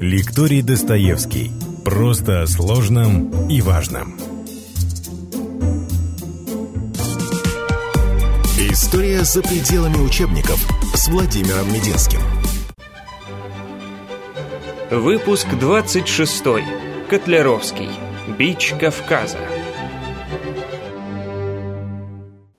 Лекторий Достоевский. Просто о сложном и важном. История за пределами учебников с Владимиром Мединским. Выпуск 26. Котлеровский. Бич Кавказа.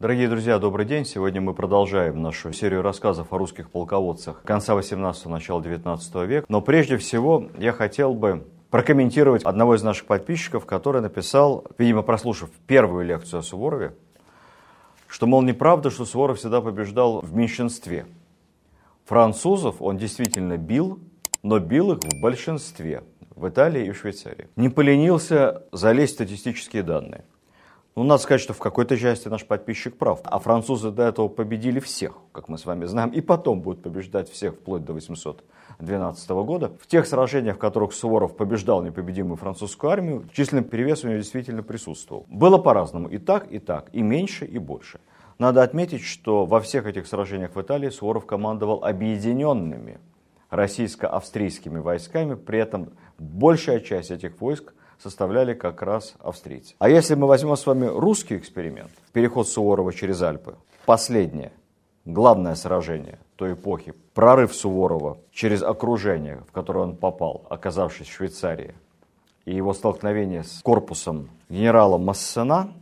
Дорогие друзья, добрый день. Сегодня мы продолжаем нашу серию рассказов о русских полководцах конца 18-го, начала 19 века. Но прежде всего я хотел бы прокомментировать одного из наших подписчиков, который написал, видимо, прослушав первую лекцию о Суворове, что, мол, неправда, что Суворов всегда побеждал в меньшинстве. Французов он действительно бил, но бил их в большинстве, в Италии и в Швейцарии. Не поленился залезть в статистические данные. Ну, надо сказать, что в какой-то части наш подписчик прав. А французы до этого победили всех, как мы с вами знаем, и потом будут побеждать всех вплоть до 812 года. В тех сражениях, в которых Суворов побеждал непобедимую французскую армию, численный перевес у него действительно присутствовал. Было по-разному, и так, и так, и меньше, и больше. Надо отметить, что во всех этих сражениях в Италии Суворов командовал объединенными российско-австрийскими войсками, при этом большая часть этих войск составляли как раз австрийцы. А если мы возьмем с вами русский эксперимент, переход Суворова через Альпы, последнее, главное сражение той эпохи, прорыв Суворова через окружение, в которое он попал, оказавшись в Швейцарии, и его столкновение с корпусом генерала Массена,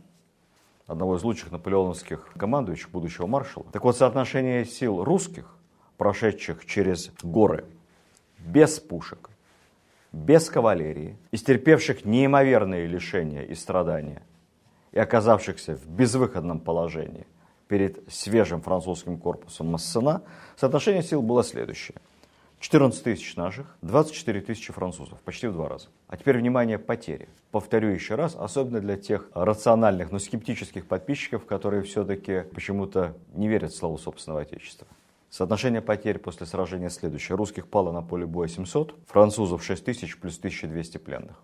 одного из лучших наполеоновских командующих, будущего маршала. Так вот, соотношение сил русских, прошедших через горы, без пушек, без кавалерии, истерпевших неимоверные лишения и страдания, и оказавшихся в безвыходном положении перед свежим французским корпусом Массена, соотношение сил было следующее. 14 тысяч наших, 24 тысячи французов, почти в два раза. А теперь, внимание, потери. Повторю еще раз, особенно для тех рациональных, но скептических подписчиков, которые все-таки почему-то не верят в славу собственного отечества. Соотношение потерь после сражения следующее. Русских пало на поле боя 700, французов 6 тысяч плюс 1200 пленных.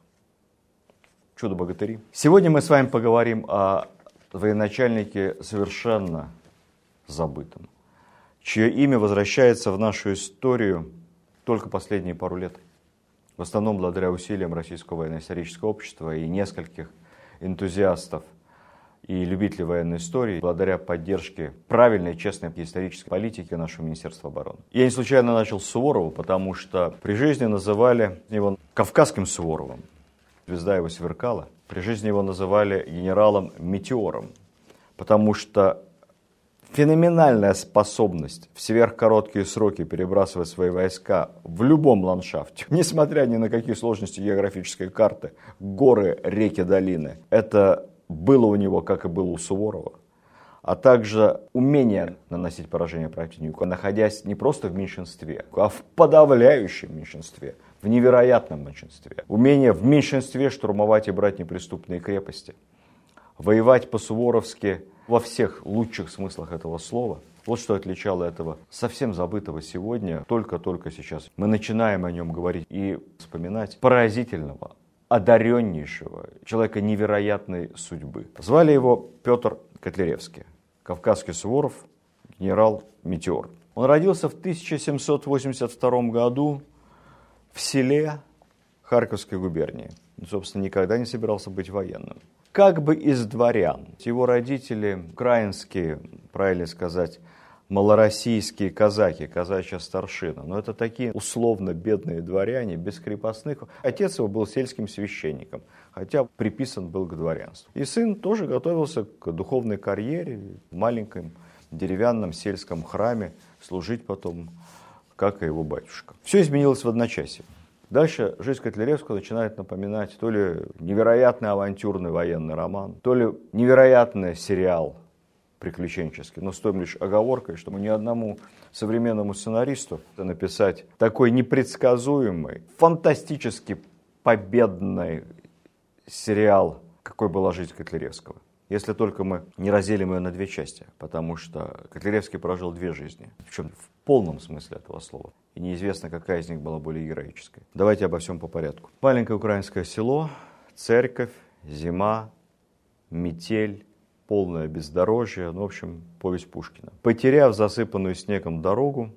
Чудо-богатыри. Сегодня мы с вами поговорим о военачальнике совершенно забытом, чье имя возвращается в нашу историю только последние пару лет. В основном благодаря усилиям Российского военно-исторического общества и нескольких энтузиастов и любителей военной истории благодаря поддержке правильной, честной исторической политики нашего Министерства обороны. Я не случайно начал с Суворова, потому что при жизни называли его Кавказским Суворовым. Звезда его сверкала. При жизни его называли генералом Метеором, потому что феноменальная способность в сверхкороткие сроки перебрасывать свои войска в любом ландшафте, несмотря ни на какие сложности географической карты, горы, реки, долины, это было у него, как и было у Суворова, а также умение наносить поражение противнику, находясь не просто в меньшинстве, а в подавляющем меньшинстве, в невероятном меньшинстве. Умение в меньшинстве штурмовать и брать неприступные крепости. Воевать по-суворовски во всех лучших смыслах этого слова. Вот что отличало этого совсем забытого сегодня, только-только сейчас. Мы начинаем о нем говорить и вспоминать поразительного, одареннейшего, человека невероятной судьбы. Звали его Петр Котляревский, кавказский Суворов, генерал Метеор. Он родился в 1782 году в селе Харьковской губернии. Он, собственно, никогда не собирался быть военным. Как бы из дворян. Его родители украинские, правильно сказать, малороссийские казаки, казачья старшина. Но это такие условно бедные дворяне, без крепостных. Отец его был сельским священником, хотя приписан был к дворянству. И сын тоже готовился к духовной карьере в маленьком деревянном сельском храме, служить потом, как и его батюшка. Все изменилось в одночасье. Дальше жизнь Котляревского начинает напоминать то ли невероятный авантюрный военный роман, то ли невероятный сериал приключенческий, но с той лишь оговоркой, что мы ни одному современному сценаристу написать такой непредсказуемый, фантастически победный сериал, какой была жизнь Котляревского. Если только мы не разделим ее на две части, потому что Котляревский прожил две жизни, причем в полном смысле этого слова. И неизвестно, какая из них была более героической. Давайте обо всем по порядку. Маленькое украинское село, церковь, зима, метель, полное бездорожье, ну, в общем, повесть Пушкина. Потеряв засыпанную снегом дорогу,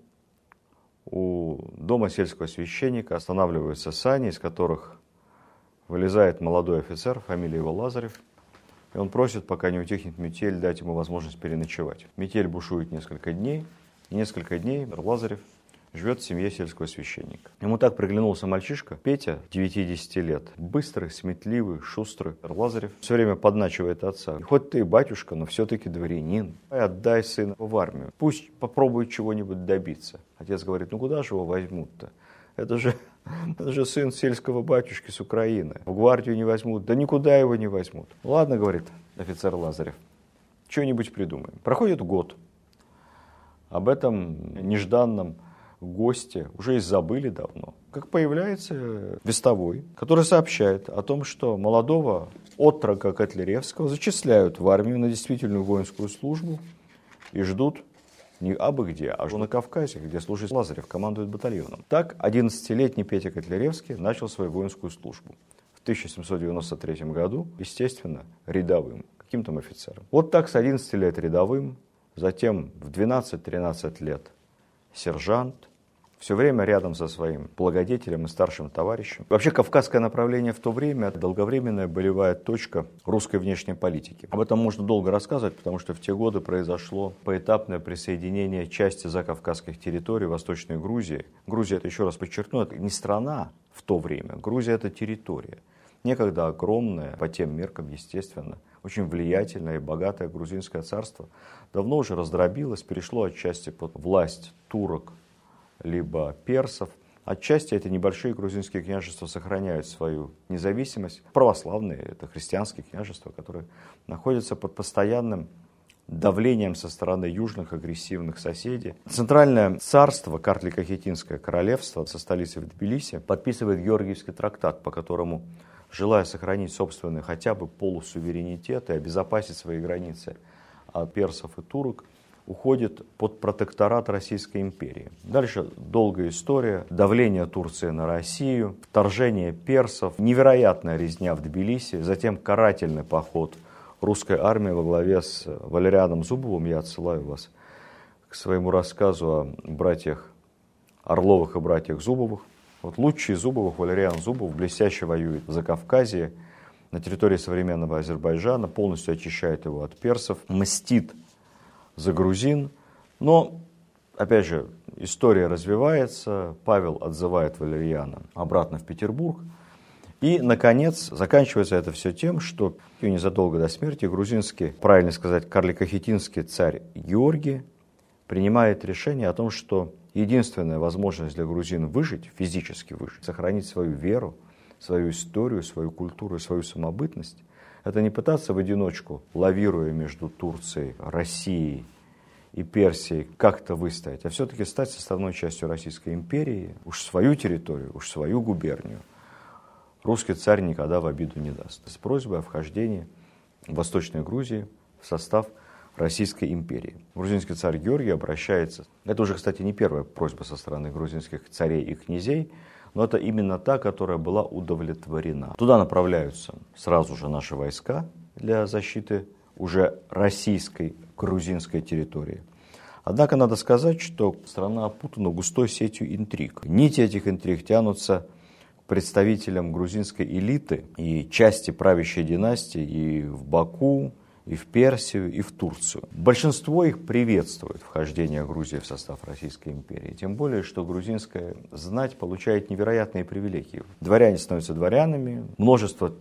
у дома сельского священника останавливаются сани, из которых вылезает молодой офицер, фамилия его Лазарев, и он просит, пока не утихнет метель, дать ему возможность переночевать. Метель бушует несколько дней, и несколько дней Лазарев живет в семье сельского священника. Ему так приглянулся мальчишка, Петя, 9-10 лет, быстрый, сметливый, шустрый. Лазарев все время подначивает отца. Хоть ты и батюшка, но все-таки дворянин. Отдай сына в армию. Пусть попробует чего-нибудь добиться. Отец говорит, ну куда же его возьмут-то? Это же, это же сын сельского батюшки с Украины. В гвардию не возьмут. Да никуда его не возьмут. Ладно, говорит офицер Лазарев, что-нибудь придумаем. Проходит год. Об этом нежданном гости уже и забыли давно. Как появляется вестовой, который сообщает о том, что молодого отрока Котляревского зачисляют в армию на действительную воинскую службу и ждут не абы где, а на Кавказе, где служит Лазарев, командует батальоном. Так 11-летний Петя Котляревский начал свою воинскую службу. В 1793 году, естественно, рядовым, каким то офицером. Вот так с 11 лет рядовым, затем в 12-13 лет сержант, все время рядом со своим благодетелем и старшим товарищем. Вообще, кавказское направление в то время – долговременная болевая точка русской внешней политики. Об этом можно долго рассказывать, потому что в те годы произошло поэтапное присоединение части закавказских территорий Восточной Грузии. Грузия, это еще раз подчеркну, это не страна в то время, Грузия – это территория. Некогда огромная, по тем меркам, естественно, очень влиятельное и богатое грузинское царство давно уже раздробилось, перешло отчасти под власть турок, либо персов. Отчасти эти небольшие грузинские княжества сохраняют свою независимость. Православные, это христианские княжества, которые находятся под постоянным давлением со стороны южных агрессивных соседей. Центральное царство, Картлико-Хетинское королевство со столицей в Тбилиси, подписывает Георгиевский трактат, по которому, желая сохранить собственный хотя бы полусуверенитет и обезопасить свои границы от персов и турок, уходит под протекторат Российской империи. Дальше долгая история, давление Турции на Россию, вторжение персов, невероятная резня в Тбилиси, затем карательный поход русской армии во главе с Валерианом Зубовым. Я отсылаю вас к своему рассказу о братьях Орловых и братьях Зубовых. Вот лучший Зубовых, Валериан Зубов, блестяще воюет за Кавказе, на территории современного Азербайджана, полностью очищает его от персов, мстит за грузин. Но, опять же, история развивается, Павел отзывает Валерьяна обратно в Петербург. И, наконец, заканчивается это все тем, что незадолго до смерти грузинский, правильно сказать, карликохетинский царь Георгий принимает решение о том, что единственная возможность для грузин выжить, физически выжить, сохранить свою веру, свою историю, свою культуру свою самобытность, это не пытаться в одиночку, лавируя между Турцией, Россией и Персией, как-то выстоять, а все-таки стать составной частью Российской империи, уж свою территорию, уж свою губернию. Русский царь никогда в обиду не даст. С просьбой о вхождении Восточной Грузии в состав Российской империи. Грузинский царь Георгий обращается, это уже, кстати, не первая просьба со стороны грузинских царей и князей, но это именно та, которая была удовлетворена. Туда направляются сразу же наши войска для защиты уже российской грузинской территории. Однако надо сказать, что страна опутана густой сетью интриг. Нити этих интриг тянутся к представителям грузинской элиты и части правящей династии и в Баку, и в Персию, и в Турцию. Большинство их приветствует вхождение Грузии в состав Российской империи. Тем более, что грузинская знать получает невероятные привилегии. Дворяне становятся дворянами, множество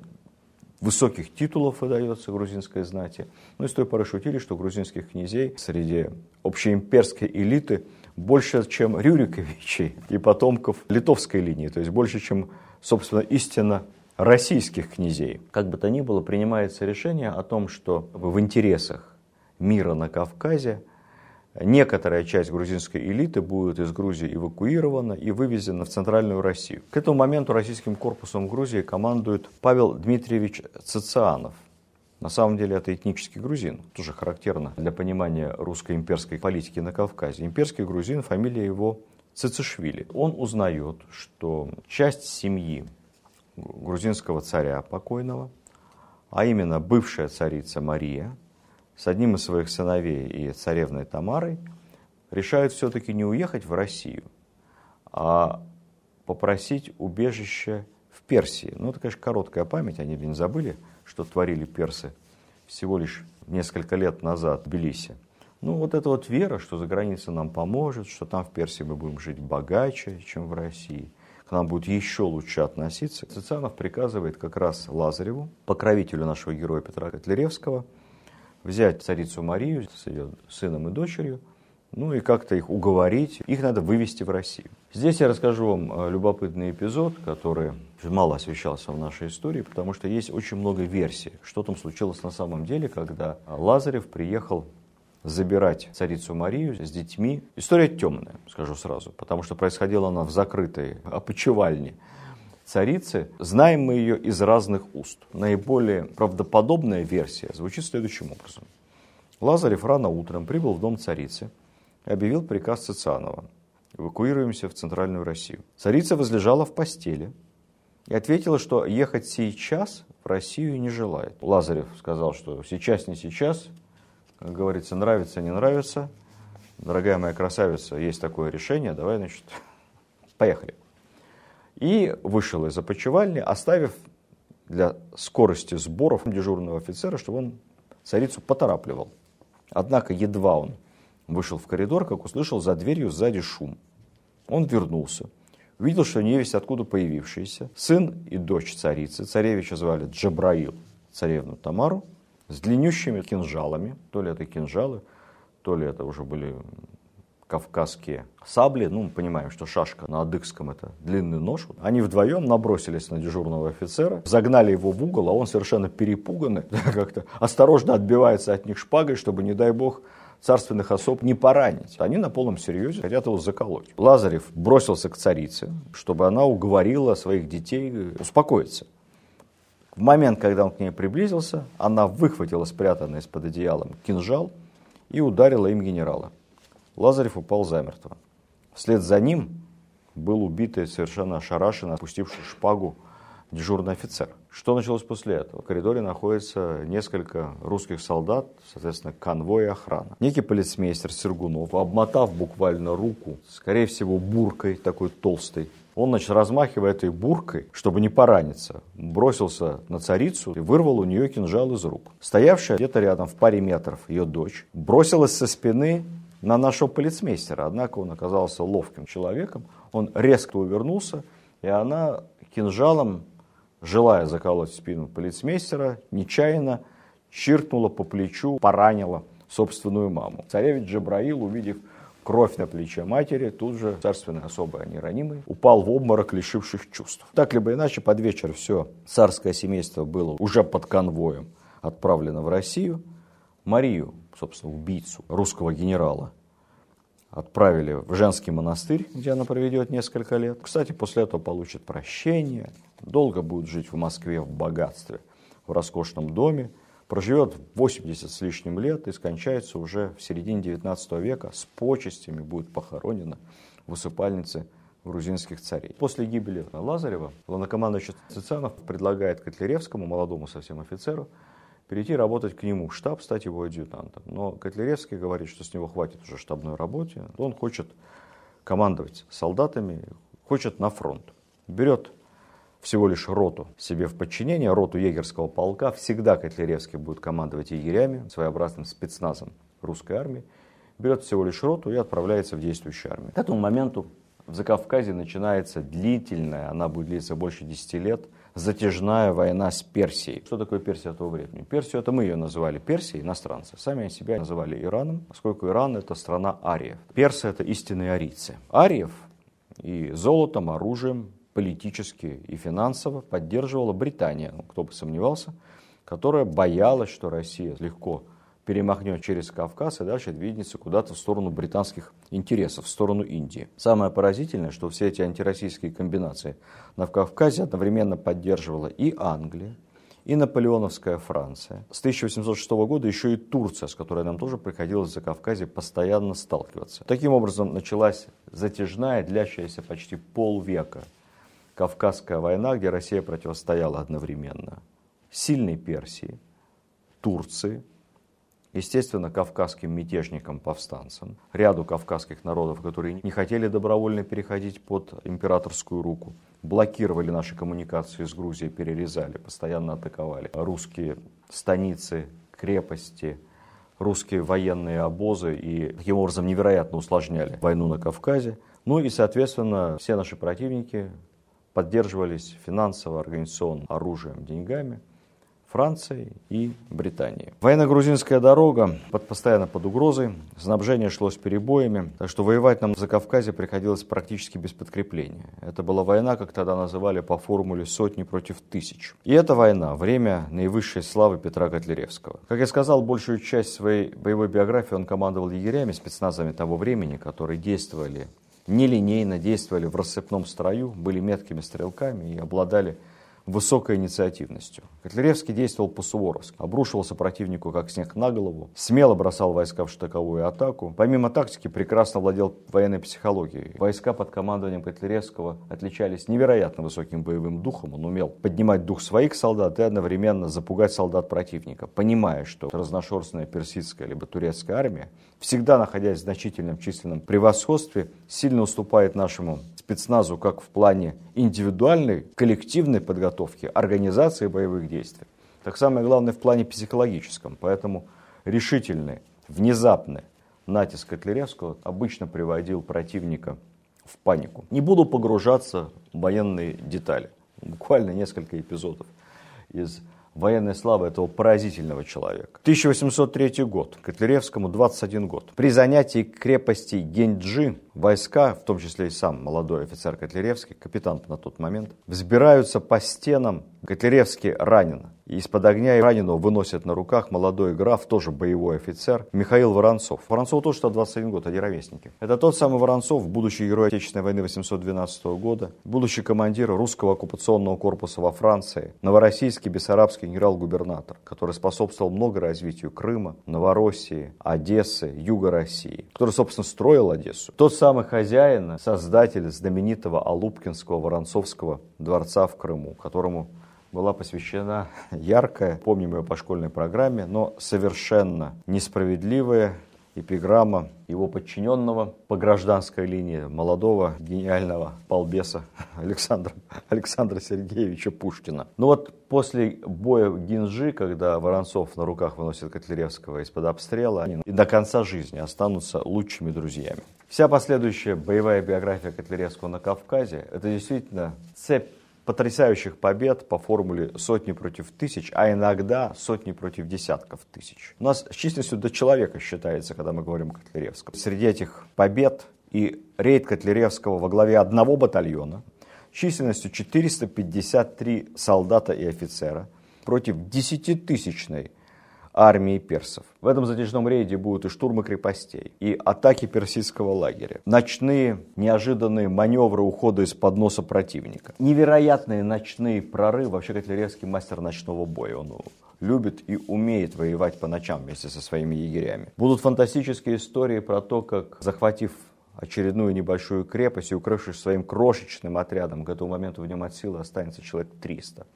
высоких титулов выдается грузинской знати. Ну и с той поры шутили, что грузинских князей среди общеимперской элиты больше, чем Рюриковичей и потомков литовской линии, то есть больше, чем, собственно, истинно российских князей. Как бы то ни было, принимается решение о том, что в интересах мира на Кавказе некоторая часть грузинской элиты будет из Грузии эвакуирована и вывезена в Центральную Россию. К этому моменту российским корпусом Грузии командует Павел Дмитриевич Цицианов. На самом деле это этнический грузин, тоже характерно для понимания русской имперской политики на Кавказе. Имперский грузин, фамилия его Цицишвили. Он узнает, что часть семьи грузинского царя покойного, а именно бывшая царица Мария, с одним из своих сыновей и царевной Тамарой, решают все-таки не уехать в Россию, а попросить убежище в Персии. Ну, это, конечно, короткая память, они не забыли, что творили персы всего лишь несколько лет назад в Тбилиси. Ну, вот эта вот вера, что за границей нам поможет, что там в Персии мы будем жить богаче, чем в России, к нам будет еще лучше относиться. Цицанов приказывает как раз Лазареву, покровителю нашего героя Петра Котляревского, взять царицу Марию с ее сыном и дочерью, ну и как-то их уговорить, их надо вывести в Россию. Здесь я расскажу вам э, любопытный эпизод, который мало освещался в нашей истории, потому что есть очень много версий, что там случилось на самом деле, когда Лазарев приехал забирать царицу Марию с детьми. История темная, скажу сразу, потому что происходила она в закрытой опочивальне царицы. Знаем мы ее из разных уст. Наиболее правдоподобная версия звучит следующим образом. Лазарев рано утром прибыл в дом царицы и объявил приказ Цицианова. Эвакуируемся в Центральную Россию. Царица возлежала в постели и ответила, что ехать сейчас в Россию не желает. Лазарев сказал, что сейчас не сейчас, как говорится, нравится, не нравится. Дорогая моя красавица, есть такое решение, давай, значит, поехали. И вышел из опочивальни, оставив для скорости сборов дежурного офицера, чтобы он царицу поторапливал. Однако едва он вышел в коридор, как услышал за дверью сзади шум. Он вернулся, увидел, что невесть откуда появившаяся, сын и дочь царицы, царевича звали Джабраил, царевну Тамару, с длиннющими кинжалами, то ли это кинжалы, то ли это уже были кавказские сабли, ну, мы понимаем, что шашка на адыгском это длинный нож. Они вдвоем набросились на дежурного офицера, загнали его в угол, а он совершенно перепуганный, как-то осторожно отбивается от них шпагой, чтобы, не дай бог, царственных особ не поранить. Они на полном серьезе хотят его заколоть. Лазарев бросился к царице, чтобы она уговорила своих детей успокоиться. В момент, когда он к ней приблизился, она выхватила спрятанный из-под одеялом кинжал и ударила им генерала. Лазарев упал замертво. Вслед за ним был убитый совершенно ошарашенно, опустивший шпагу дежурный офицер. Что началось после этого? В коридоре находится несколько русских солдат, соответственно, конвой и охрана. Некий полицмейстер Сергунов, обмотав буквально руку, скорее всего, буркой такой толстой, он, значит, размахивая этой буркой, чтобы не пораниться, бросился на царицу и вырвал у нее кинжал из рук. Стоявшая где-то рядом в паре метров ее дочь бросилась со спины на нашего полицмейстера. Однако он оказался ловким человеком. Он резко увернулся, и она кинжалом, желая заколоть спину полицмейстера, нечаянно чиркнула по плечу, поранила собственную маму. Царевич Джабраил, увидев кровь на плече матери, тут же царственный особый, а не ранимый, упал в обморок, лишивших чувств. Так либо иначе, под вечер все царское семейство было уже под конвоем отправлено в Россию. Марию, собственно, убийцу русского генерала, отправили в женский монастырь, где она проведет несколько лет. Кстати, после этого получит прощение, долго будет жить в Москве в богатстве, в роскошном доме, проживет 80 с лишним лет и скончается уже в середине 19 века, с почестями будет похоронена в усыпальнице грузинских царей. После гибели Лазарева главнокомандующий Цицанов предлагает Котляревскому, молодому совсем офицеру, перейти работать к нему в штаб, стать его адъютантом. Но Котляревский говорит, что с него хватит уже штабной работе, он хочет командовать солдатами, хочет на фронт. Берет всего лишь роту себе в подчинение, роту егерского полка. Всегда Котляревский будет командовать егерями, своеобразным спецназом русской армии. Берет всего лишь роту и отправляется в действующую армию. К этому моменту в Закавказье начинается длительная, она будет длиться больше 10 лет, затяжная война с Персией. Что такое Персия того времени? Персию это мы ее называли Персией, иностранцы. Сами они себя называли Ираном, поскольку Иран это страна ариев. Персы это истинные арийцы. Ариев и золотом, оружием, политически и финансово поддерживала Британия, ну, кто бы сомневался, которая боялась, что Россия легко перемахнет через Кавказ и дальше двинется куда-то в сторону британских интересов, в сторону Индии. Самое поразительное, что все эти антироссийские комбинации на Кавказе одновременно поддерживала и Англия, и наполеоновская Франция. С 1806 года еще и Турция, с которой нам тоже приходилось за Кавказе постоянно сталкиваться. Таким образом началась затяжная, длящаяся почти полвека Кавказская война, где Россия противостояла одновременно сильной Персии, Турции, естественно, кавказским мятежникам-повстанцам, ряду кавказских народов, которые не хотели добровольно переходить под императорскую руку, блокировали наши коммуникации с Грузией, перерезали, постоянно атаковали русские станицы, крепости, русские военные обозы и таким образом невероятно усложняли войну на Кавказе. Ну и, соответственно, все наши противники поддерживались финансово, организационно, оружием, деньгами – Франции и Британии. Военно-грузинская дорога под, постоянно под угрозой, снабжение шло с перебоями, так что воевать нам за Кавказе приходилось практически без подкрепления. Это была война, как тогда называли по формуле сотни против тысяч. И эта война – время наивысшей славы Петра Котляревского. Как я сказал, большую часть своей боевой биографии он командовал егерями, спецназами того времени, которые действовали нелинейно, действовали в рассыпном строю, были меткими стрелками и обладали высокой инициативностью. Котляревский действовал по-суворовски, обрушивался противнику как снег на голову, смело бросал войска в штыковую атаку. Помимо тактики, прекрасно владел военной психологией. Войска под командованием Котляревского отличались невероятно высоким боевым духом. Он умел поднимать дух своих солдат и одновременно запугать солдат противника, понимая, что разношерстная персидская либо турецкая армия, всегда находясь в значительном численном превосходстве, сильно уступает нашему спецназу как в плане индивидуальной, коллективной подготовки, организации боевых действий, так самое главное в плане психологическом. Поэтому решительный, внезапный натиск Котляревского обычно приводил противника в панику. Не буду погружаться в военные детали. Буквально несколько эпизодов из военной славы этого поразительного человека. 1803 год, Котляревскому 21 год. При занятии крепости Генджи войска, в том числе и сам молодой офицер Котляревский, капитан на тот момент, взбираются по стенам. Котляревский ранен. И из-под огня раненого выносят на руках молодой граф, тоже боевой офицер, Михаил Воронцов. Воронцов тоже что 21 год, они ровесники. Это тот самый Воронцов, будущий герой Отечественной войны 812 года, будущий командир русского оккупационного корпуса во Франции, новороссийский бессарабский генерал-губернатор, который способствовал много развитию Крыма, Новороссии, Одессы, Юга России, который, собственно, строил Одессу. Тот самый хозяин, создатель знаменитого Алупкинского Воронцовского дворца в Крыму, которому была посвящена яркая, помним ее по школьной программе, но совершенно несправедливая эпиграмма его подчиненного по гражданской линии, молодого гениального балбеса Александра, Александра Сергеевича Пушкина. Ну вот после боя Гинжи, когда Воронцов на руках выносит Котляревского из-под обстрела, они и до конца жизни останутся лучшими друзьями. Вся последующая боевая биография Котляревского на Кавказе – это действительно цепь потрясающих побед по формуле сотни против тысяч, а иногда сотни против десятков тысяч. У нас с численностью до человека считается, когда мы говорим о Котляревском. Среди этих побед и рейд Котляревского во главе одного батальона численностью 453 солдата и офицера против десятитысячной армии персов. В этом затяжном рейде будут и штурмы крепостей, и атаки персидского лагеря, ночные неожиданные маневры ухода из-под носа противника, невероятные ночные прорывы. Вообще Котляревский мастер ночного боя. Он любит и умеет воевать по ночам вместе со своими егерями. Будут фантастические истории про то, как, захватив очередную небольшую крепость и укрывшись своим крошечным отрядом, к этому моменту в нем от силы останется человек 300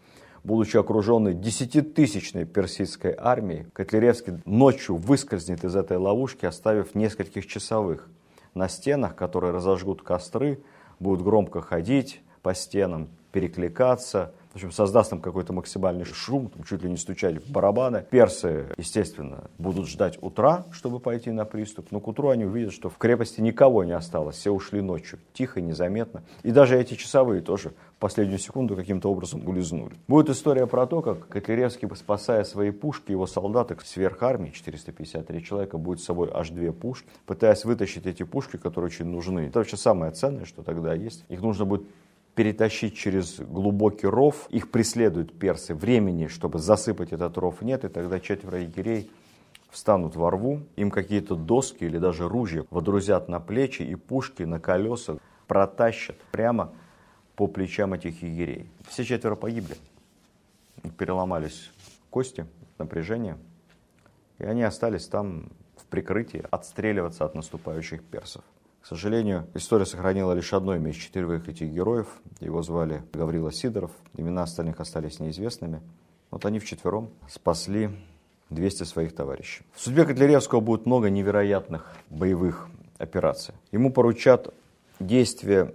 будучи окруженный десятитысячной персидской армией, Котляревский ночью выскользнет из этой ловушки, оставив нескольких часовых. На стенах, которые разожгут костры, будут громко ходить по стенам, перекликаться, в общем, создаст там какой-то максимальный шум, там, чуть ли не стучать в барабаны. Персы, естественно, будут ждать утра, чтобы пойти на приступ, но к утру они увидят, что в крепости никого не осталось, все ушли ночью, тихо, незаметно. И даже эти часовые тоже в последнюю секунду каким-то образом улизнули. Будет история про то, как Котляревский, спасая свои пушки, его солдаты сверх армии, 453 человека, будет с собой аж две пушки, пытаясь вытащить эти пушки, которые очень нужны. Это вообще самое ценное, что тогда есть. Их нужно будет перетащить через глубокий ров. Их преследуют персы. Времени, чтобы засыпать этот ров, нет. И тогда четверо егерей встанут во рву, им какие-то доски или даже ружья водрузят на плечи и пушки на колеса протащат прямо по плечам этих егерей. Все четверо погибли. Переломались кости, напряжение. И они остались там в прикрытии отстреливаться от наступающих персов. К сожалению, история сохранила лишь одно имя из четырех этих героев. Его звали Гаврила Сидоров. Имена остальных остались неизвестными. Вот они вчетвером спасли 200 своих товарищей. В судьбе Котляревского будет много невероятных боевых операций. Ему поручат действия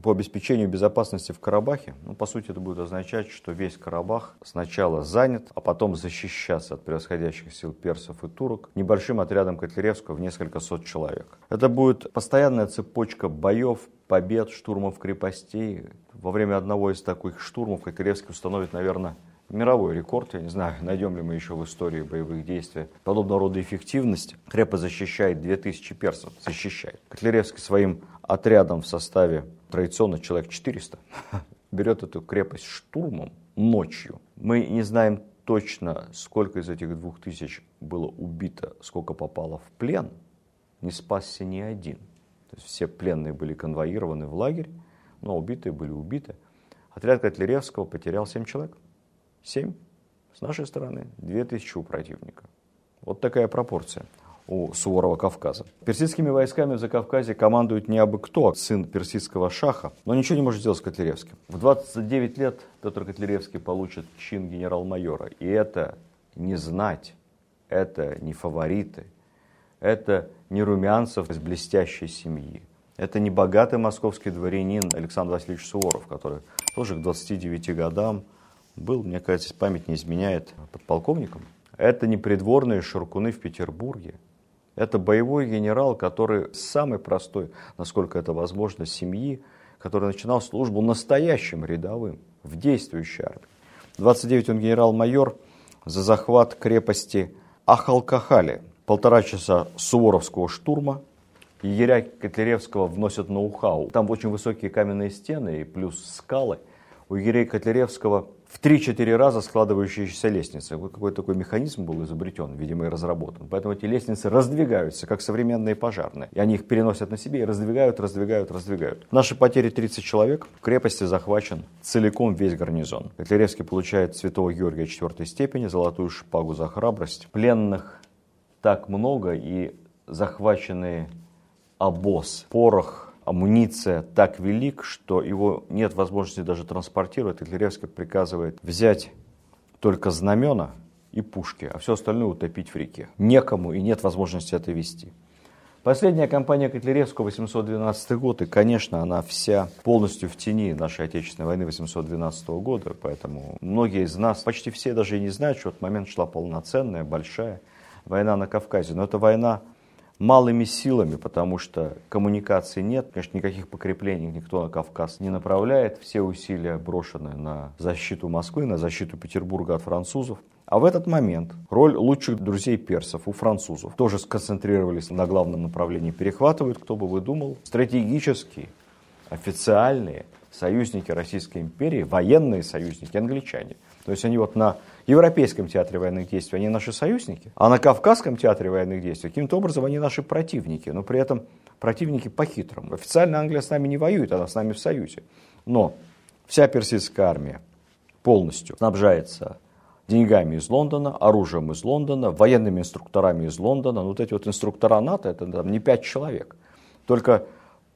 по обеспечению безопасности в Карабахе, ну, по сути, это будет означать, что весь Карабах сначала занят, а потом защищаться от превосходящих сил персов и турок небольшим отрядом Котляревского в несколько сот человек. Это будет постоянная цепочка боев, побед, штурмов крепостей. Во время одного из таких штурмов Котляревский установит, наверное, мировой рекорд, я не знаю, найдем ли мы еще в истории боевых действий подобного рода эффективность. Крепость защищает 2000 персов, защищает. Котляревский своим отрядом в составе традиционно человек 400 берет эту крепость штурмом ночью. Мы не знаем точно, сколько из этих двух тысяч было убито, сколько попало в плен. Не спасся ни один. То есть все пленные были конвоированы в лагерь, но убитые были убиты. Отряд Котляревского потерял 7 человек. 7 с нашей стороны, 2000 у противника. Вот такая пропорция у Суворова Кавказа. Персидскими войсками в Закавказье командует не абы кто, сын персидского шаха, но ничего не может сделать с Котляревским. В 29 лет Петр Котляревский получит чин генерал-майора. И это не знать, это не фавориты, это не Румянцев из блестящей семьи. Это не богатый московский дворянин Александр Васильевич Суворов, который тоже к 29 годам был, мне кажется, память не изменяет, подполковником. Это не придворные шуркуны в Петербурге. Это боевой генерал, который самый простой, насколько это возможно, семьи, который начинал службу настоящим рядовым в действующей армии. 29 он генерал-майор за захват крепости Ахалкахали. Полтора часа суворовского штурма. Егеря Котляревского вносят ноу-хау. Там очень высокие каменные стены и плюс скалы. У егерей Котляревского в 3-4 раза складывающиеся лестницы. Вот какой такой механизм был изобретен, видимо, и разработан. Поэтому эти лестницы раздвигаются, как современные пожарные. И они их переносят на себе и раздвигают, раздвигают, раздвигают. Наши потери 30 человек. В крепости захвачен целиком весь гарнизон. Котляревский получает святого Георгия 4 степени, золотую шпагу за храбрость. Пленных так много и захваченный обоз, порох, амуниция так велик, что его нет возможности даже транспортировать. Котляревский приказывает взять только знамена и пушки, а все остальное утопить в реке. Некому и нет возможности это вести. Последняя кампания Котляревского, 812 год, и, конечно, она вся полностью в тени нашей Отечественной войны 812 года, поэтому многие из нас, почти все даже и не знают, что в этот момент шла полноценная, большая война на Кавказе. Но это война малыми силами, потому что коммуникации нет, конечно, никаких покреплений никто на Кавказ не направляет, все усилия брошены на защиту Москвы, на защиту Петербурга от французов. А в этот момент роль лучших друзей персов у французов тоже сконцентрировались на главном направлении, перехватывают, кто бы вы думал, стратегические, официальные союзники Российской империи, военные союзники, англичане. То есть они вот на Европейском театре военных действий они наши союзники, а на Кавказском театре военных действий каким-то образом они наши противники, но при этом противники по-хитрому. Официально Англия с нами не воюет, она с нами в союзе. Но вся персидская армия полностью снабжается деньгами из Лондона, оружием из Лондона, военными инструкторами из Лондона. Ну, вот эти вот инструктора НАТО, это там, не пять человек. Только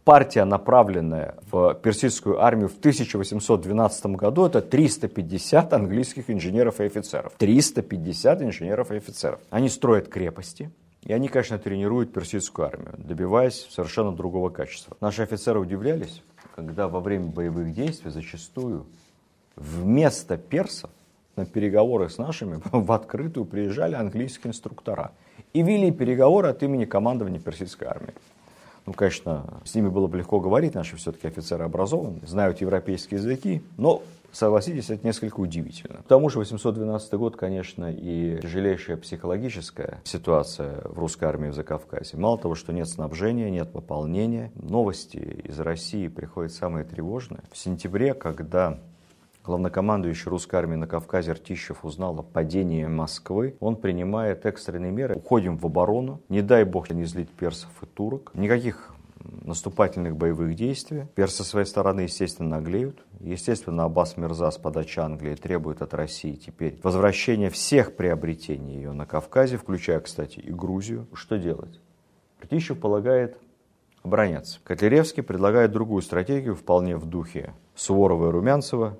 партия, направленная в персидскую армию в 1812 году, это 350 английских инженеров и офицеров. 350 инженеров и офицеров. Они строят крепости, и они, конечно, тренируют персидскую армию, добиваясь совершенно другого качества. Наши офицеры удивлялись, когда во время боевых действий зачастую вместо персов на переговоры с нашими в открытую приезжали английские инструктора и вели переговоры от имени командования персидской армии. Ну, конечно, с ними было бы легко говорить, наши все-таки офицеры образованы, знают европейские языки, но согласитесь, это несколько удивительно. К тому же 812 год, конечно, и тяжелейшая психологическая ситуация в русской армии в Закавказье. Мало того, что нет снабжения, нет пополнения, новости из России приходят самые тревожные. В сентябре, когда главнокомандующий русской армии на Кавказе Ртищев узнал о падении Москвы, он принимает экстренные меры. Уходим в оборону, не дай бог не злить персов и турок. Никаких наступательных боевых действий. Персы со своей стороны, естественно, наглеют. Естественно, Аббас Мирза с подачи Англии требует от России теперь возвращения всех приобретений ее на Кавказе, включая, кстати, и Грузию. Что делать? Ртищев полагает обороняться. Котляревский предлагает другую стратегию, вполне в духе Суворова и Румянцева,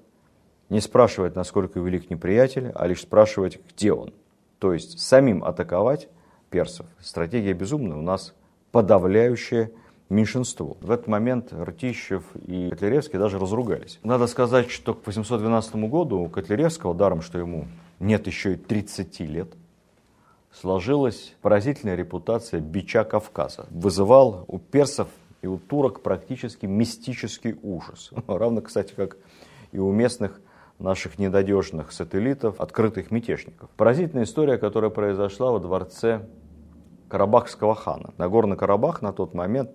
не спрашивать, насколько велик неприятель, а лишь спрашивать, где он. то есть самим атаковать персов. Стратегия безумная, у нас подавляющее меньшинство. В этот момент Ртищев и Котляревский даже разругались. Надо сказать, что к 812 году у Котляревского, даром, что ему нет еще и 30 лет, сложилась поразительная репутация бича Кавказа. Вызывал у персов и у турок практически мистический ужас. Равно, кстати, как и у местных наших недодежных сателлитов, открытых мятежников. Поразительная история, которая произошла во дворце Карабахского хана. Нагорный Карабах на тот момент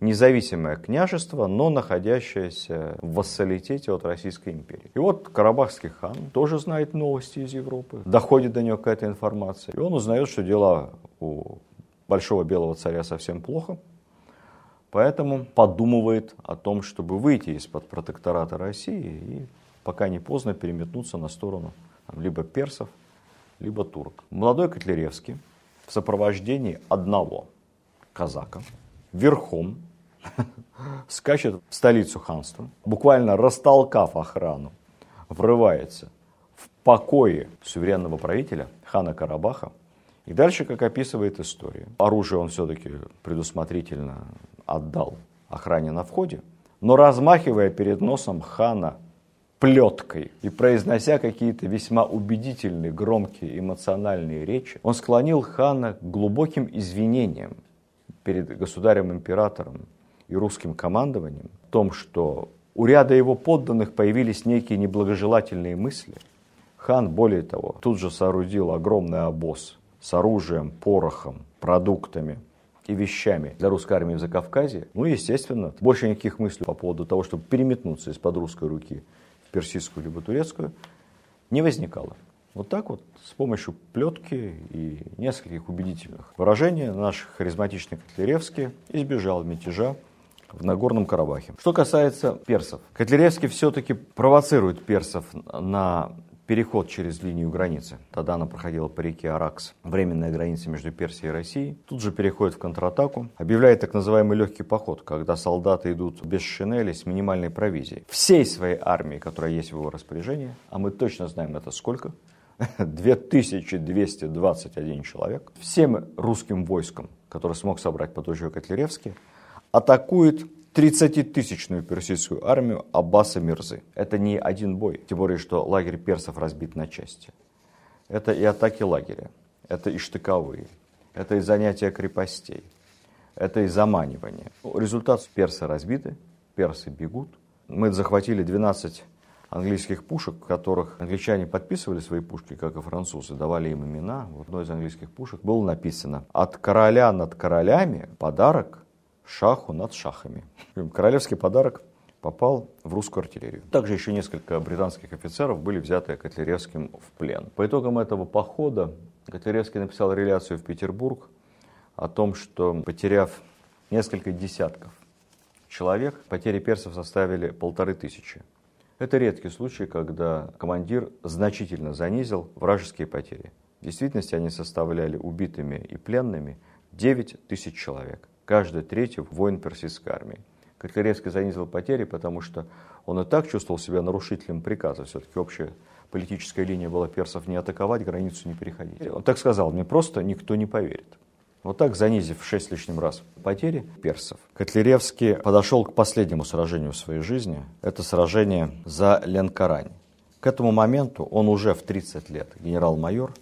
независимое княжество, но находящееся в вассалитете от Российской империи. И вот Карабахский хан тоже знает новости из Европы, доходит до него какая-то информация, и он узнает, что дела у большого белого царя совсем плохо, поэтому подумывает о том, чтобы выйти из-под протектората России и пока не поздно переметнуться на сторону там, либо персов, либо турок. Молодой Котляревский в сопровождении одного казака верхом скачет в столицу ханства, буквально растолкав охрану, врывается в покое суверенного правителя хана Карабаха. И дальше, как описывает история, оружие он все-таки предусмотрительно отдал охране на входе, но размахивая перед носом хана плеткой и произнося какие-то весьма убедительные, громкие, эмоциональные речи, он склонил хана к глубоким извинениям перед государем-императором и русским командованием в том, что у ряда его подданных появились некие неблагожелательные мысли. Хан, более того, тут же соорудил огромный обоз с оружием, порохом, продуктами и вещами для русской армии в Закавказье. Ну, естественно, больше никаких мыслей по поводу того, чтобы переметнуться из-под русской руки персидскую либо турецкую, не возникало. Вот так вот, с помощью плетки и нескольких убедительных выражений наш харизматичный Котляревский избежал мятежа в Нагорном Карабахе. Что касается персов. Котляревский все-таки провоцирует персов на переход через линию границы. Тогда она проходила по реке Аракс, временная граница между Персией и Россией. Тут же переходит в контратаку, объявляет так называемый легкий поход, когда солдаты идут без шинели с минимальной провизией. Всей своей армии, которая есть в его распоряжении, а мы точно знаем это сколько, 2221 человек, всем русским войском, который смог собрать под Подольжье Котляревский, атакует 30-тысячную персидскую армию Аббаса Мирзы. Это не один бой, тем более, что лагерь персов разбит на части. Это и атаки лагеря, это и штыковые, это и занятия крепостей, это и заманивание. Результат персы разбиты, персы бегут. Мы захватили 12 английских пушек, которых англичане подписывали свои пушки, как и французы, давали им имена. В одной из английских пушек было написано «От короля над королями подарок шаху над шахами». Королевский подарок попал в русскую артиллерию. Также еще несколько британских офицеров были взяты Котляревским в плен. По итогам этого похода Котляревский написал реляцию в Петербург о том, что потеряв несколько десятков человек, потери персов составили полторы тысячи. Это редкий случай, когда командир значительно занизил вражеские потери. В действительности они составляли убитыми и пленными 9 тысяч человек. Каждый третий воин персидской армии. Котляревский занизил потери, потому что он и так чувствовал себя нарушителем приказа. Все-таки общая политическая линия была персов не атаковать, границу не переходить. Он так сказал, мне просто никто не поверит. Вот так, занизив в шесть лишним раз потери персов, Котляревский подошел к последнему сражению в своей жизни. Это сражение за Ленкарань. К этому моменту он уже в 30 лет генерал-майор,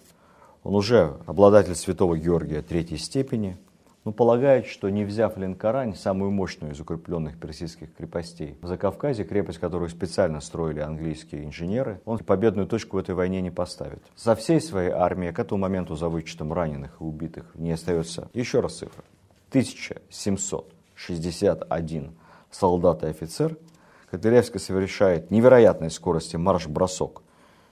он уже обладатель святого Георгия третьей степени – но полагает, что не взяв Ленкарань, самую мощную из укрепленных персидских крепостей в Закавказье, крепость, которую специально строили английские инженеры, он победную точку в этой войне не поставит. За всей своей армией, к этому моменту за вычетом раненых и убитых, не остается, еще раз цифра, 1761 солдат и офицер, Котляревский совершает невероятной скорости марш-бросок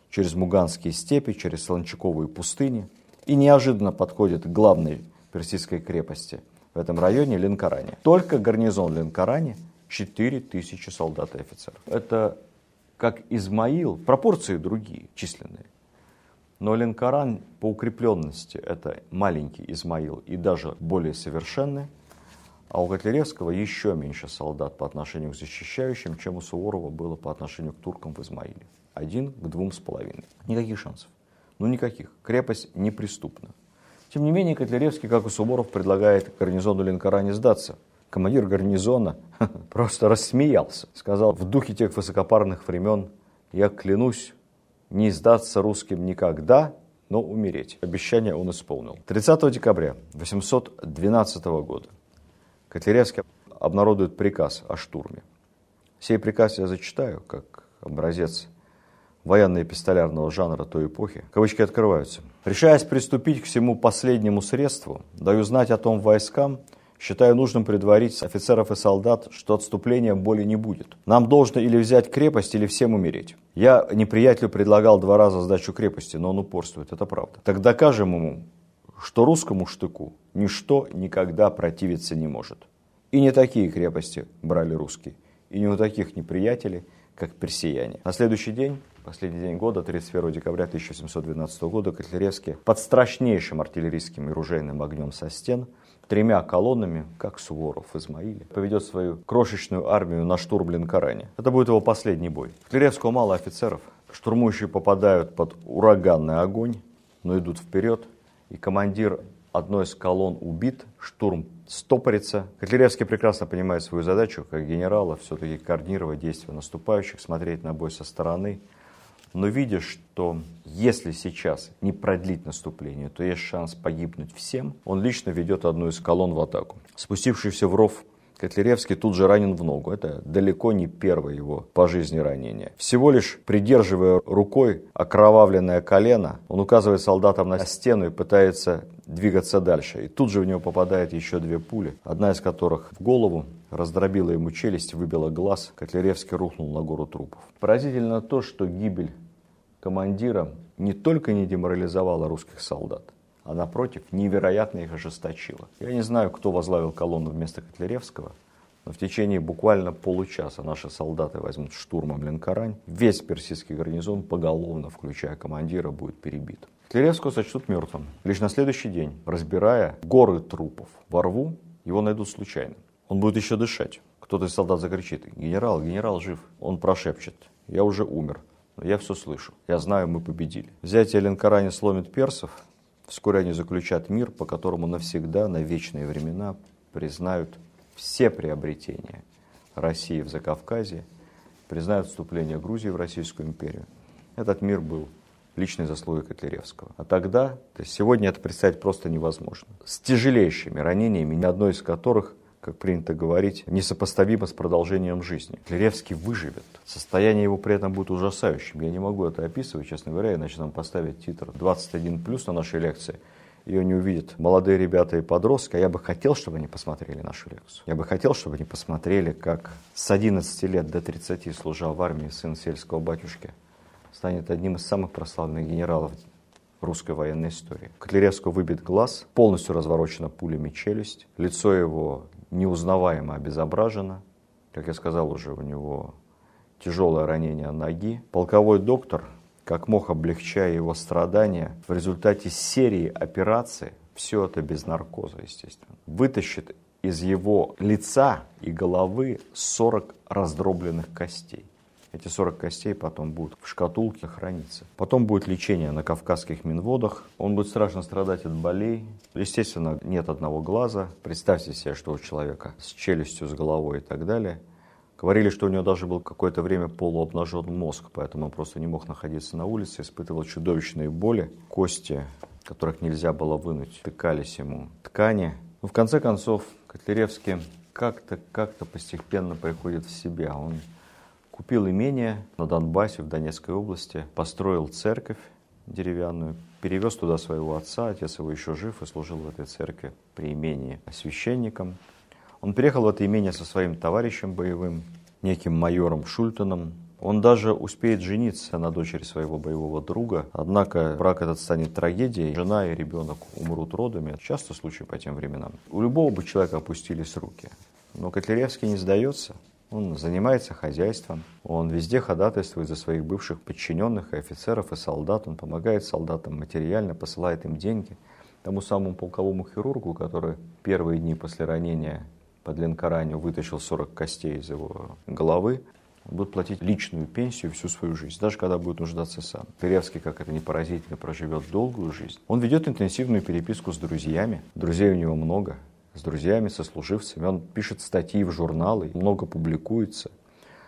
через Муганские степи, через Солончаковые пустыни и неожиданно подходит к главной персидской крепости в этом районе Ленкаране. Только гарнизон Ленкаране 4000 солдат и офицеров. Это как Измаил, пропорции другие, численные. Но Ленкаран по укрепленности это маленький Измаил и даже более совершенный, а у Котляревского еще меньше солдат по отношению к защищающим, чем у Суворова было по отношению к туркам в Измаиле. Один к двум с половиной. Никаких шансов. Ну никаких. Крепость неприступна. Тем не менее, Котляревский, как и Суворов, предлагает гарнизону Ленкора не сдаться. Командир гарнизона просто рассмеялся. Сказал, в духе тех высокопарных времен, я клянусь не сдаться русским никогда, но умереть. Обещание он исполнил. 30 декабря 812 года Котляревский обнародует приказ о штурме. Сей приказ я зачитаю, как образец военно-эпистолярного жанра той эпохи. Кавычки открываются. «Решаясь приступить к всему последнему средству, даю знать о том войскам, считаю нужным предварить офицеров и солдат, что отступления более не будет. Нам должно или взять крепость, или всем умереть. Я неприятелю предлагал два раза сдачу крепости, но он упорствует, это правда. Так докажем ему, что русскому штыку ничто никогда противиться не может. И не такие крепости брали русские, и не у таких неприятелей, как персияне. На следующий день, последний день года, 31 декабря 1712 года, Котляревский под страшнейшим артиллерийским и ружейным огнем со стен тремя колоннами, как Суворов в Измаиле, поведет свою крошечную армию на штурм Ленкоране. Это будет его последний бой. Котляревского мало офицеров. Штурмующие попадают под ураганный огонь, но идут вперед, и командир одной из колонн убит, штурм стопорится. Котляревский прекрасно понимает свою задачу, как генерала, все-таки координировать действия наступающих, смотреть на бой со стороны. Но видя, что если сейчас не продлить наступление, то есть шанс погибнуть всем, он лично ведет одну из колонн в атаку. Спустившийся в ров Котляревский тут же ранен в ногу. Это далеко не первое его по жизни ранение. Всего лишь придерживая рукой окровавленное колено, он указывает солдатам на стену и пытается двигаться дальше. И тут же в него попадает еще две пули, одна из которых в голову, раздробила ему челюсть, выбила глаз. Котляревский рухнул на гору трупов. Поразительно то, что гибель командира не только не деморализовала русских солдат, а напротив, невероятно их ожесточила. Я не знаю, кто возглавил колонну вместо Котляревского, но в течение буквально получаса наши солдаты возьмут штурмом Ленкорань. Весь персидский гарнизон поголовно, включая командира, будет перебит. Котляревского сочтут мертвым. Лишь на следующий день, разбирая горы трупов во рву, его найдут случайно. Он будет еще дышать. Кто-то из солдат закричит, генерал, генерал жив. Он прошепчет, я уже умер, я все слышу. Я знаю, мы победили. Взятие Ленкорани сломит персов, Вскоре они заключат мир, по которому навсегда, на вечные времена признают все приобретения России в Закавказье, признают вступление Грузии в Российскую империю. Этот мир был личной заслугой Котляревского. А тогда, то есть сегодня это представить просто невозможно. С тяжелейшими ранениями, ни одно из которых – как принято говорить, несопоставимо с продолжением жизни. Леревский выживет. Состояние его при этом будет ужасающим. Я не могу это описывать, честно говоря, иначе нам поставить титр 21 плюс на нашей лекции. Ее не увидят молодые ребята и подростки, а я бы хотел, чтобы они посмотрели нашу лекцию. Я бы хотел, чтобы они посмотрели, как с 11 лет до 30, служа в армии сын сельского батюшки, станет одним из самых прославленных генералов русской военной истории. Котляревского выбит глаз, полностью разворочена пулями челюсть, лицо его неузнаваемо обезображено. Как я сказал уже, у него тяжелое ранение ноги. Полковой доктор, как мог облегчая его страдания, в результате серии операций, все это без наркоза, естественно, вытащит из его лица и головы 40 раздробленных костей. Эти 40 костей потом будут в шкатулке храниться. Потом будет лечение на кавказских минводах. Он будет страшно страдать от болей. Естественно, нет одного глаза. Представьте себе, что у человека с челюстью, с головой и так далее. Говорили, что у него даже был какое-то время полуобнажен мозг, поэтому он просто не мог находиться на улице, испытывал чудовищные боли. Кости, которых нельзя было вынуть, тыкались ему ткани. Но в конце концов, Котляревский как-то как постепенно приходит в себя. Он Купил имение на Донбассе, в Донецкой области, построил церковь деревянную, перевез туда своего отца, отец его еще жив и служил в этой церкви при имении священником. Он приехал в это имение со своим товарищем боевым, неким майором Шультоном. Он даже успеет жениться на дочери своего боевого друга, однако брак этот станет трагедией, жена и ребенок умрут родами. Часто случай по тем временам. У любого бы человека опустились руки. Но Котляревский не сдается. Он занимается хозяйством, он везде ходатайствует за своих бывших подчиненных, и офицеров, и солдат. Он помогает солдатам материально, посылает им деньги. Тому самому полковому хирургу, который первые дни после ранения под Ленкоранью вытащил 40 костей из его головы, будет платить личную пенсию всю свою жизнь, даже когда будет нуждаться сам. Перевский, как это не поразительно, проживет долгую жизнь. Он ведет интенсивную переписку с друзьями. Друзей у него много. С друзьями, со служивцами. Он пишет статьи в журналы, много публикуется.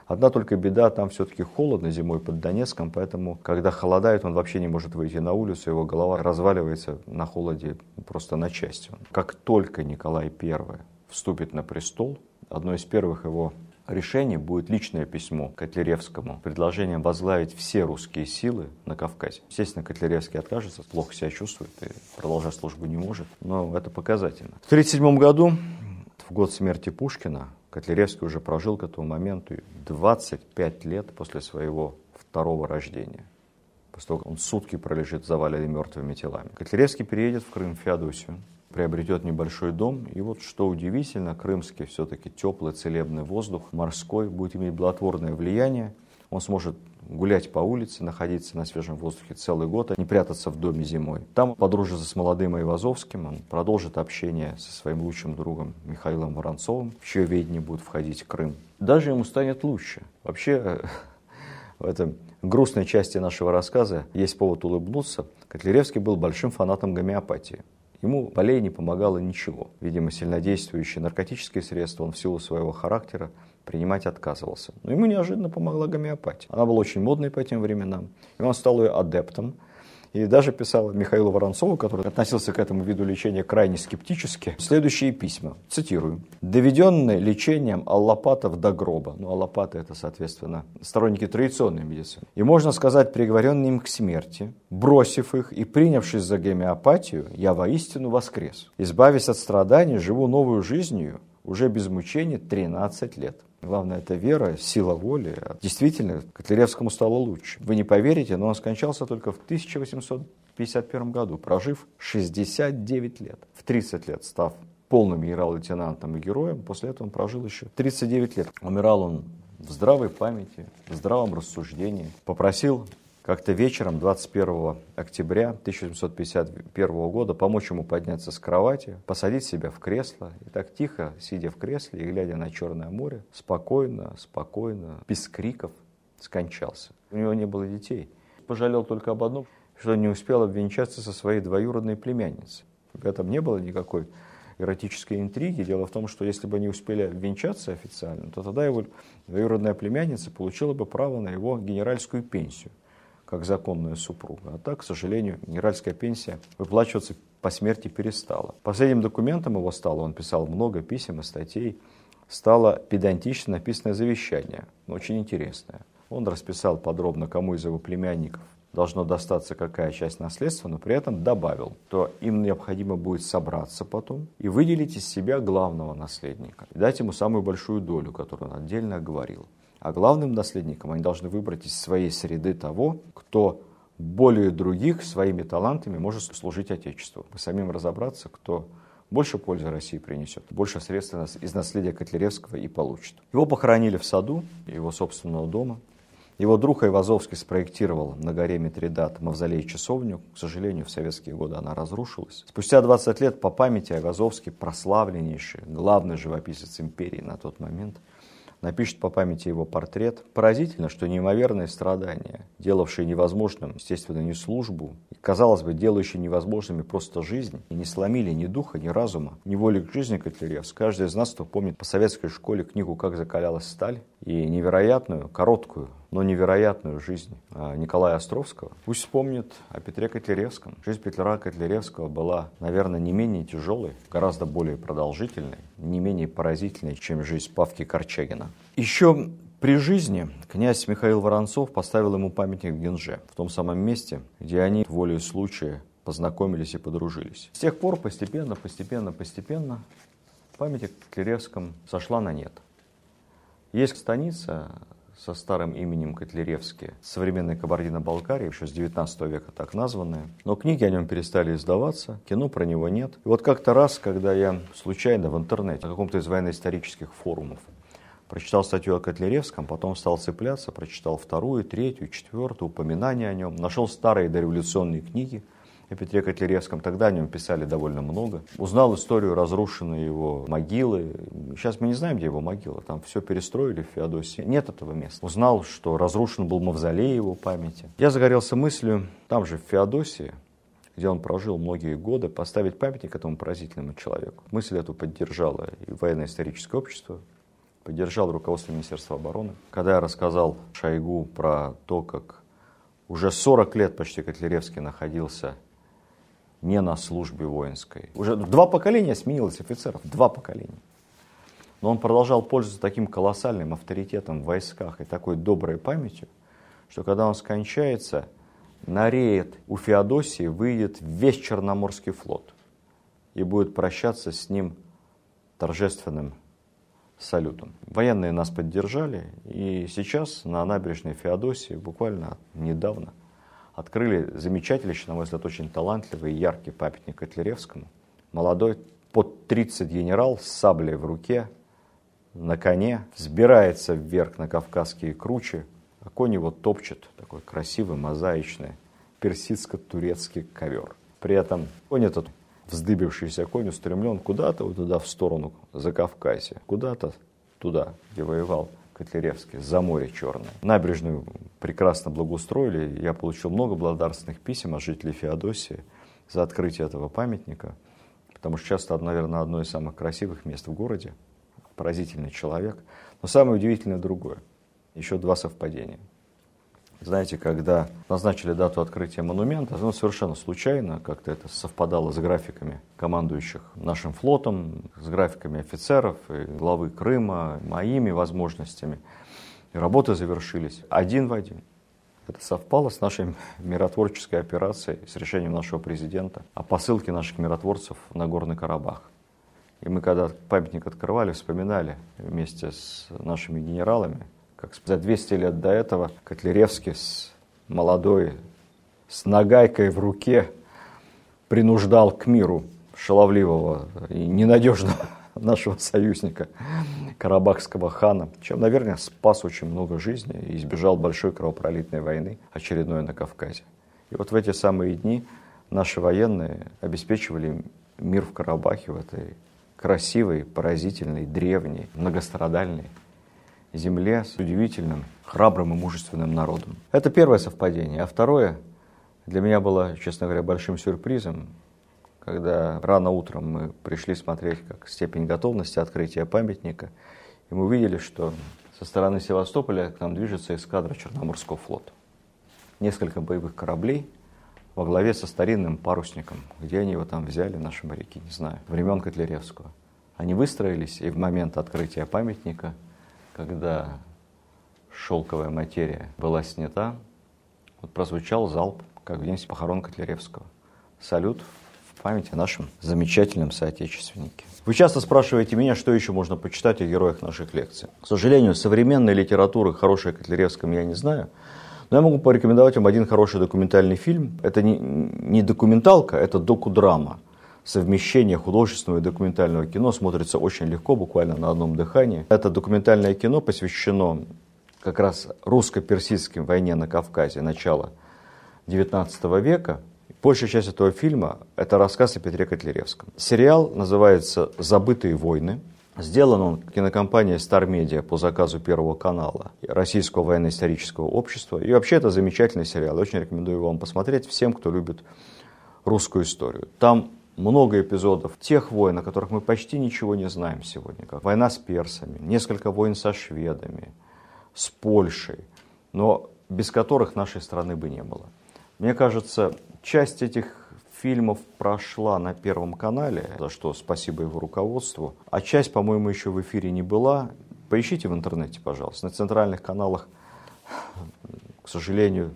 Одна только беда, там все-таки холодно зимой под Донецком, поэтому, когда холодает, он вообще не может выйти на улицу, его голова разваливается на холоде просто на части. Как только Николай I вступит на престол, одно из первых его решений будет личное письмо Котляревскому, предложением возглавить все русские силы на Кавказе. Естественно, Котляревский откажется, плохо себя чувствует и продолжать службу не может, но это показательно. В 1937 году, в год смерти Пушкина, Котляревский уже прожил к этому моменту 25 лет после своего второго рождения. После того, как он сутки пролежит заваленный мертвыми телами. Котляревский переедет в Крым, в Феодосию, приобретет небольшой дом. И вот что удивительно, крымский все-таки теплый целебный воздух, морской, будет иметь благотворное влияние. Он сможет гулять по улице, находиться на свежем воздухе целый год, а не прятаться в доме зимой. Там подружится с молодым Айвазовским, он продолжит общение со своим лучшим другом Михаилом Воронцовым, в чье ведение будет входить Крым. Даже ему станет лучше. Вообще, в этом грустной части нашего рассказа есть повод улыбнуться. Котляревский был большим фанатом гомеопатии. Ему болей не помогало ничего. Видимо, сильнодействующие наркотические средства он в силу своего характера принимать отказывался. Но ему неожиданно помогла гомеопатия. Она была очень модной по тем временам, и он стал ее адептом. И даже писал Михаилу Воронцову, который относился к этому виду лечения крайне скептически, следующие письма. Цитирую. «Доведенные лечением аллопатов до гроба». Ну, аллопаты – это, соответственно, сторонники традиционной медицины. И, можно сказать, приговоренные им к смерти, бросив их и принявшись за гомеопатию, я воистину воскрес. Избавясь от страданий, живу новую жизнью, уже без мучений 13 лет. Главное, это вера, сила воли. Действительно, Котляревскому стало лучше. Вы не поверите, но он скончался только в 1851 году, прожив 69 лет. В 30 лет став полным генерал-лейтенантом и героем, после этого он прожил еще 39 лет. Умирал он в здравой памяти, в здравом рассуждении. Попросил как-то вечером 21 октября 1751 года помочь ему подняться с кровати, посадить себя в кресло и так тихо, сидя в кресле и глядя на Черное море, спокойно, спокойно, без криков скончался. У него не было детей. Пожалел только об одном, что не успел обвенчаться со своей двоюродной племянницей. В этом не было никакой эротической интриги. Дело в том, что если бы они успели обвенчаться официально, то тогда его двоюродная племянница получила бы право на его генеральскую пенсию как законная супруга. А так, к сожалению, генеральская пенсия выплачиваться по смерти перестала. Последним документом его стало, он писал много писем и статей, стало педантично написанное завещание, очень интересное. Он расписал подробно, кому из его племянников должно достаться какая часть наследства, но при этом добавил, что им необходимо будет собраться потом и выделить из себя главного наследника, и дать ему самую большую долю, которую он отдельно говорил. А главным наследником они должны выбрать из своей среды того, кто более других своими талантами может служить Отечеству. Самим разобраться, кто больше пользы России принесет, больше средств из наследия Котляревского и получит. Его похоронили в саду его собственного дома. Его друг Айвазовский спроектировал на горе Митридат мавзолей-часовню. К сожалению, в советские годы она разрушилась. Спустя 20 лет по памяти Айвазовский, прославленнейший, главный живописец империи на тот момент – напишет по памяти его портрет. Поразительно, что неимоверные страдания, делавшие невозможным, естественно, не службу, и, казалось бы, делающие невозможными просто жизнь, и не сломили ни духа, ни разума, ни воли к жизни Котляревс. Каждый из нас, кто помнит по советской школе книгу «Как закалялась сталь» и невероятную, короткую, но невероятную жизнь а, Николая Островского. Пусть вспомнит о Петре Котляревском. Жизнь Петра Котляревского была, наверное, не менее тяжелой, гораздо более продолжительной, не менее поразительной, чем жизнь Павки Корчагина. Еще при жизни князь Михаил Воронцов поставил ему памятник в Генже, в том самом месте, где они волей случая познакомились и подружились. С тех пор постепенно, постепенно, постепенно памятник Котляревском сошла на нет. Есть станица со старым именем Котляревский, современной Кабардино-Балкарии, еще с 19 века так названная. Но книги о нем перестали издаваться, кино про него нет. И вот как-то раз, когда я случайно в интернете, на каком-то из военно-исторических форумов, прочитал статью о Котляревском, потом стал цепляться, прочитал вторую, третью, четвертую, упоминания о нем, нашел старые дореволюционные книги о Петре Котляревском. Тогда о нем писали довольно много. Узнал историю разрушенной его могилы. Сейчас мы не знаем, где его могила. Там все перестроили в Феодосии. Нет этого места. Узнал, что разрушен был мавзолей его памяти. Я загорелся мыслью, там же в Феодосии, где он прожил многие годы, поставить памятник этому поразительному человеку. Мысль эту поддержала и военно-историческое общество, поддержал руководство Министерства обороны. Когда я рассказал Шойгу про то, как уже 40 лет почти Котляревский находился не на службе воинской. Уже два поколения сменилось офицеров, два поколения. Но он продолжал пользоваться таким колоссальным авторитетом в войсках и такой доброй памятью, что когда он скончается, на рейд у Феодосии выйдет весь Черноморский флот и будет прощаться с ним торжественным салютом. Военные нас поддержали, и сейчас на набережной Феодосии буквально недавно открыли замечательный, на мой взгляд, очень талантливый и яркий памятник Котляревскому. Молодой, под 30 генерал с саблей в руке, на коне, взбирается вверх на Кавказские кручи, а конь его топчет, такой красивый, мозаичный, персидско-турецкий ковер. При этом конь этот, вздыбившийся конь, устремлен куда-то вот туда, в сторону Закавказья, куда-то туда, где воевал Котляревский, за море Черное. Набережную прекрасно благоустроили. Я получил много благодарственных писем от жителей Феодосии за открытие этого памятника, потому что часто, наверное, одно из самых красивых мест в городе. Поразительный человек. Но самое удивительное другое. Еще два совпадения. Знаете, когда назначили дату открытия монумента, ну, совершенно случайно, как-то это совпадало с графиками командующих нашим флотом, с графиками офицеров, и главы Крыма, моими возможностями. И работы завершились один в один. Это совпало с нашей миротворческой операцией, с решением нашего президента о посылке наших миротворцев на Горный Карабах. И мы, когда памятник открывали, вспоминали вместе с нашими генералами, как за 200 лет до этого Котляревский с молодой, с нагайкой в руке принуждал к миру шаловливого и ненадежного нашего союзника, карабахского хана, чем, наверное, спас очень много жизней и избежал большой кровопролитной войны, очередной на Кавказе. И вот в эти самые дни наши военные обеспечивали мир в Карабахе, в этой красивой, поразительной, древней, многострадальной земле с удивительным, храбрым и мужественным народом. Это первое совпадение. А второе для меня было, честно говоря, большим сюрпризом, когда рано утром мы пришли смотреть, как степень готовности открытия памятника, и мы увидели, что со стороны Севастополя к нам движется эскадра Черноморского флота. Несколько боевых кораблей во главе со старинным парусником. Где они его там взяли, наши моряки, не знаю, времен Котляревского. Они выстроились, и в момент открытия памятника – когда шелковая материя была снята, вот прозвучал залп, как в день похорон Котляревского. Салют в память о нашем замечательном соотечественнике. Вы часто спрашиваете меня, что еще можно почитать о героях наших лекций. К сожалению, современной литературы хорошей о Котляревском я не знаю, но я могу порекомендовать вам один хороший документальный фильм. Это не, не документалка, это докудрама совмещение художественного и документального кино смотрится очень легко, буквально на одном дыхании. Это документальное кино посвящено как раз русско-персидским войне на Кавказе начала XIX века. Большая часть этого фильма – это рассказ о Петре Котляревском. Сериал называется «Забытые войны». Сделан он кинокомпанией Star Media по заказу Первого канала Российского военно-исторического общества. И вообще это замечательный сериал. Очень рекомендую вам посмотреть всем, кто любит русскую историю. Там много эпизодов тех войн, о которых мы почти ничего не знаем сегодня, как война с персами, несколько войн со шведами, с Польшей, но без которых нашей страны бы не было. Мне кажется, часть этих фильмов прошла на Первом канале, за что спасибо его руководству, а часть, по-моему, еще в эфире не была. Поищите в интернете, пожалуйста. На центральных каналах, к сожалению,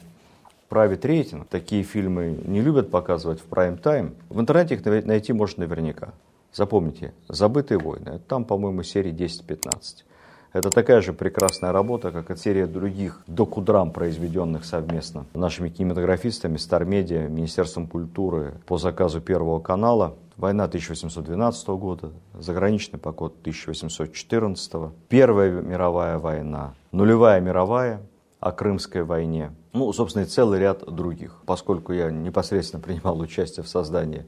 правит рейтинг. Такие фильмы не любят показывать в прайм-тайм. В интернете их найти можно наверняка. Запомните, «Забытые войны». Там, по-моему, серии 10-15. Это такая же прекрасная работа, как и серия других докудрам, произведенных совместно нашими кинематографистами, Стармедиа, Министерством культуры по заказу Первого канала. Война 1812 года, заграничный поход 1814, Первая мировая война, нулевая мировая, о Крымской войне. Ну, собственно, и целый ряд других. Поскольку я непосредственно принимал участие в создании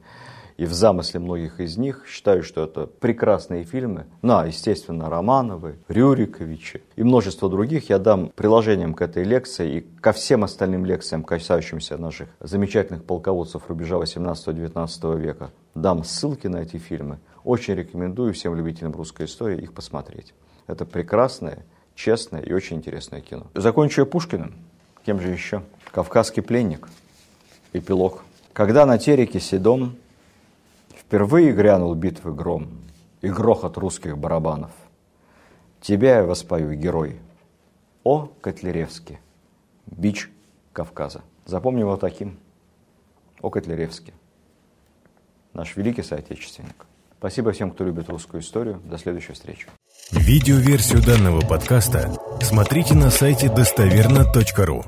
и в замысле многих из них, считаю, что это прекрасные фильмы. На, естественно, Романовы, Рюриковичи и множество других. Я дам приложением к этой лекции и ко всем остальным лекциям, касающимся наших замечательных полководцев рубежа 18-19 века. Дам ссылки на эти фильмы. Очень рекомендую всем любителям русской истории их посмотреть. Это прекрасное, честное и очень интересное кино. Закончу я Пушкиным. Кем же еще? «Кавказский пленник». Эпилог. Когда на тереке седом Впервые грянул битвы гром и грохот русских барабанов. Тебя я воспою, герой. О, Котляревский, бич Кавказа. Запомни его таким. О, Котляревский, наш великий соотечественник. Спасибо всем, кто любит русскую историю. До следующей встречи. Видеоверсию данного подкаста смотрите на сайте достоверно.ру.